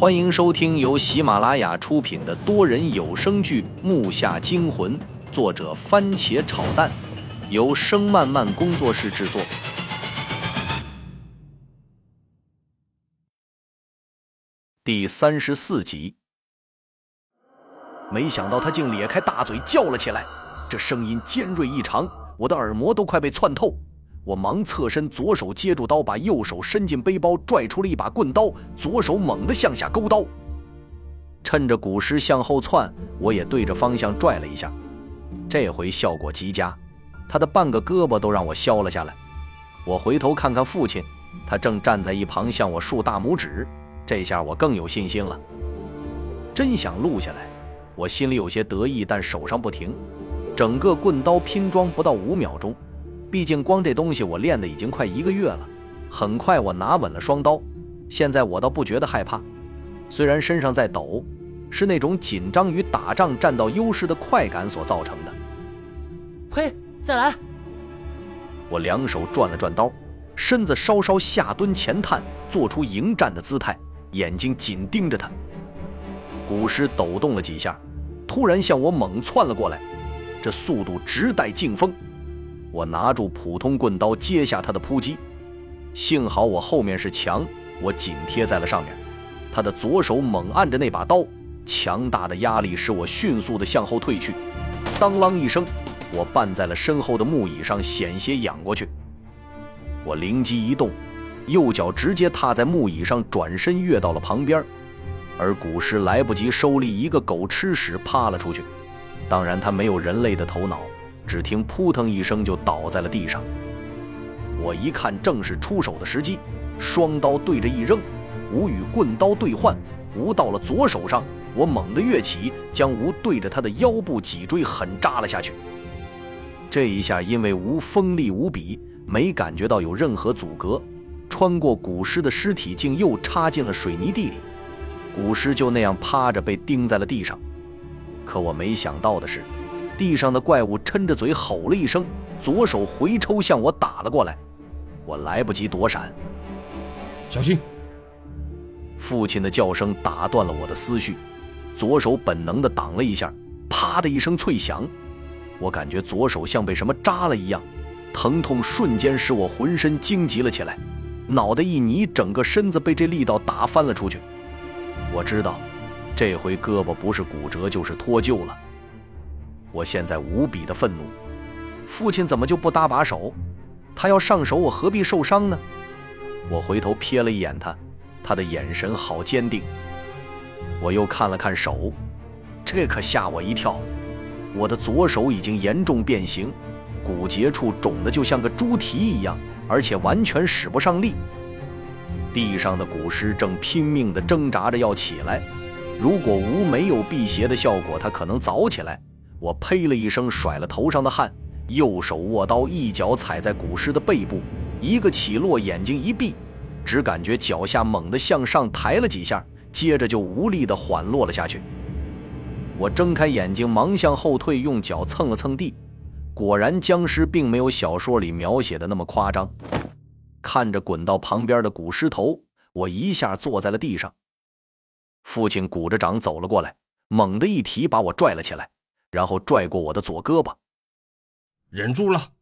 欢迎收听由喜马拉雅出品的多人有声剧《木下惊魂》，作者番茄炒蛋，由声漫漫工作室制作。第三十四集。没想到他竟咧开大嘴叫了起来，这声音尖锐异常，我的耳膜都快被窜透。我忙侧身，左手接住刀，把右手伸进背包，拽出了一把棍刀，左手猛地向下勾刀。趁着古尸向后窜，我也对着方向拽了一下，这回效果极佳，他的半个胳膊都让我削了下来。我回头看看父亲，他正站在一旁向我竖大拇指，这下我更有信心了。真想录下来，我心里有些得意，但手上不停。整个棍刀拼装不到五秒钟。毕竟光这东西我练的已经快一个月了，很快我拿稳了双刀，现在我倒不觉得害怕，虽然身上在抖，是那种紧张与打仗占到优势的快感所造成的。呸！再来！我两手转了转刀，身子稍稍下蹲前探，做出迎战的姿态，眼睛紧盯着他。古尸抖动了几下，突然向我猛窜了过来，这速度直带劲风。我拿住普通棍刀接下他的扑击，幸好我后面是墙，我紧贴在了上面。他的左手猛按着那把刀，强大的压力使我迅速的向后退去。当啷一声，我绊在了身后的木椅上，险些仰过去。我灵机一动，右脚直接踏在木椅上，转身跃到了旁边，而古尸来不及收力，一个狗吃屎趴了出去。当然，他没有人类的头脑。只听扑腾一声，就倒在了地上。我一看，正是出手的时机，双刀对着一扔，吴与棍刀对换，吴到了左手上，我猛地跃起，将吴对着他的腰部脊椎狠扎了下去。这一下，因为吴锋利无比，没感觉到有任何阻隔，穿过古尸的尸体，竟又插进了水泥地里。古尸就那样趴着被钉在了地上。可我没想到的是。地上的怪物抻着嘴吼了一声，左手回抽向我打了过来，我来不及躲闪。小心！父亲的叫声打断了我的思绪，左手本能的挡了一下，啪的一声脆响，我感觉左手像被什么扎了一样，疼痛瞬间使我浑身惊急了起来，脑袋一泥，整个身子被这力道打翻了出去。我知道，这回胳膊不是骨折就是脱臼了。我现在无比的愤怒，父亲怎么就不搭把手？他要上手，我何必受伤呢？我回头瞥了一眼他，他的眼神好坚定。我又看了看手，这可吓我一跳。我的左手已经严重变形，骨节处肿得就像个猪蹄一样，而且完全使不上力。地上的古尸正拼命地挣扎着要起来，如果无没有辟邪的效果，他可能早起来。我呸了一声，甩了头上的汗，右手握刀，一脚踩在古尸的背部，一个起落，眼睛一闭，只感觉脚下猛地向上抬了几下，接着就无力地缓落了下去。我睁开眼睛，忙向后退，用脚蹭了蹭地，果然僵尸并没有小说里描写的那么夸张。看着滚到旁边的古尸头，我一下坐在了地上。父亲鼓着掌走了过来，猛地一提，把我拽了起来。然后拽过我的左胳膊，忍住了。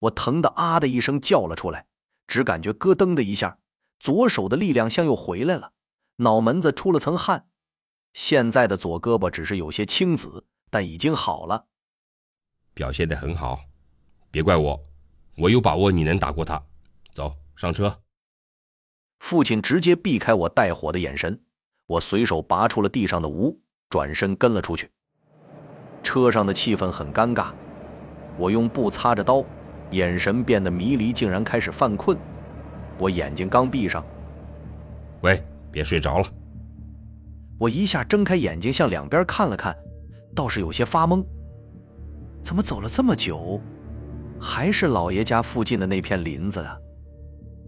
我疼得啊的一声叫了出来，只感觉咯噔的一下，左手的力量像又回来了，脑门子出了层汗。现在的左胳膊只是有些青紫，但已经好了。表现的很好，别怪我，我有把握你能打过他。走上车。父亲直接避开我带火的眼神，我随手拔出了地上的吴，转身跟了出去。车上的气氛很尴尬，我用布擦着刀，眼神变得迷离，竟然开始犯困。我眼睛刚闭上，喂，别睡着了。我一下睁开眼睛，向两边看了看，倒是有些发懵。怎么走了这么久，还是老爷家附近的那片林子啊？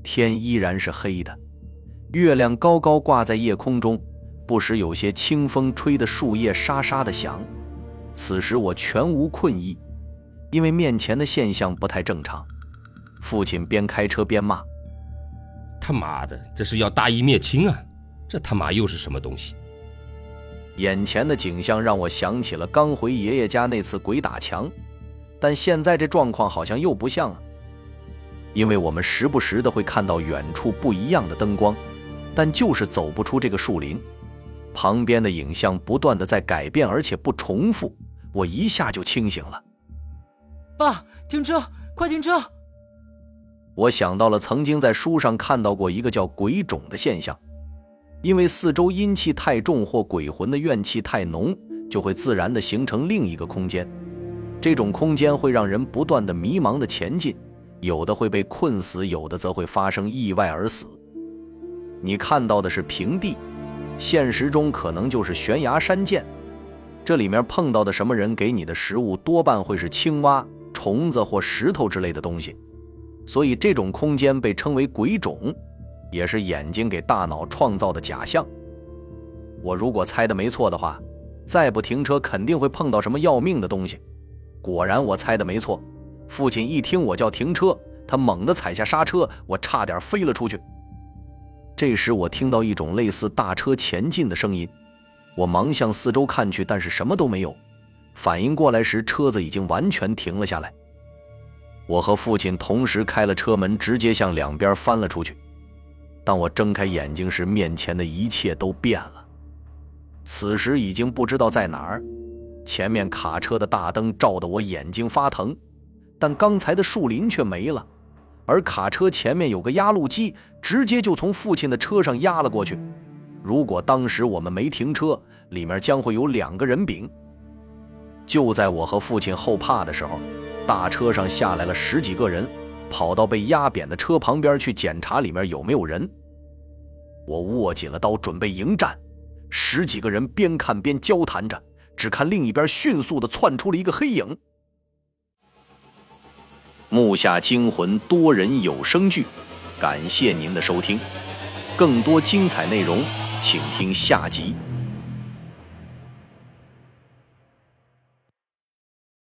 天依然是黑的，月亮高高挂在夜空中，不时有些清风吹得树叶沙沙的响。此时我全无困意，因为面前的现象不太正常。父亲边开车边骂：“他妈的，这是要大义灭亲啊！这他妈又是什么东西？眼前的景象让我想起了刚回爷爷家那次鬼打墙，但现在这状况好像又不像了，因为我们时不时的会看到远处不一样的灯光，但就是走不出这个树林。旁边的影像不断的在改变，而且不重复，我一下就清醒了。爸，停车，快停车！我想到了曾经在书上看到过一个叫鬼冢的现象。因为四周阴气太重或鬼魂的怨气太浓，就会自然的形成另一个空间。这种空间会让人不断的迷茫的前进，有的会被困死，有的则会发生意外而死。你看到的是平地，现实中可能就是悬崖山涧。这里面碰到的什么人给你的食物，多半会是青蛙、虫子或石头之类的东西。所以这种空间被称为鬼冢。也是眼睛给大脑创造的假象。我如果猜的没错的话，再不停车肯定会碰到什么要命的东西。果然，我猜的没错。父亲一听我叫停车，他猛地踩下刹车，我差点飞了出去。这时，我听到一种类似大车前进的声音，我忙向四周看去，但是什么都没有。反应过来时，车子已经完全停了下来。我和父亲同时开了车门，直接向两边翻了出去。当我睁开眼睛时，面前的一切都变了。此时已经不知道在哪儿，前面卡车的大灯照得我眼睛发疼，但刚才的树林却没了，而卡车前面有个压路机，直接就从父亲的车上压了过去。如果当时我们没停车，里面将会有两个人饼。就在我和父亲后怕的时候，大车上下来了十几个人。跑到被压扁的车旁边去检查里面有没有人。我握紧了刀，准备迎战。十几个人边看边交谈着，只看另一边迅速的窜出了一个黑影。木下惊魂多人有声剧，感谢您的收听，更多精彩内容，请听下集。